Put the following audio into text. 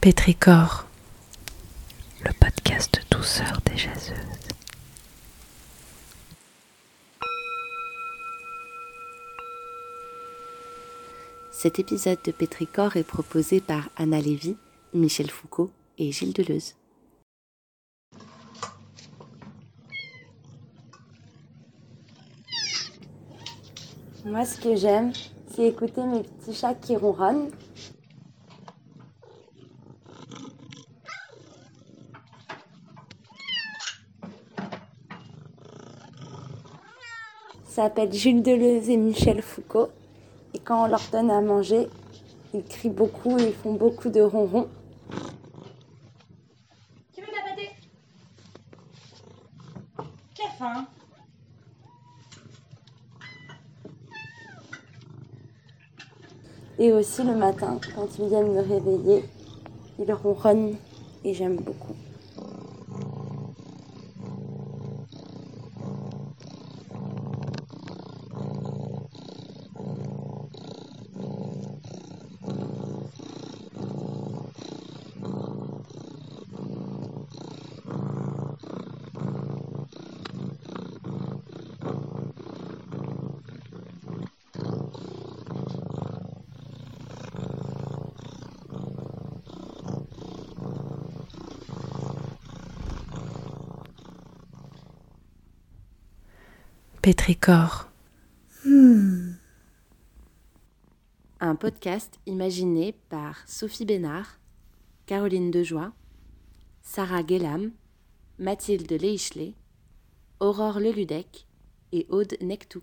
Pétricor, le podcast douceur des jaseuses. Cet épisode de Pétricor est proposé par Anna Lévy, Michel Foucault et Gilles Deleuze. Moi, ce que j'aime, c'est écouter mes petits chats qui ronronnent. Ça s'appelle Jules Deleuze et Michel Foucault. Et quand on leur donne à manger, ils crient beaucoup et ils font beaucoup de ronrons. Tu veux de la pâté Quelle faim Et aussi le matin, quand ils viennent me réveiller, ils ronronnent et j'aime beaucoup. Pétricor, Un podcast imaginé par Sophie Bénard, Caroline Dejoie, Sarah Guélam, Mathilde Leichelet, Aurore Leludec et Aude Nectou.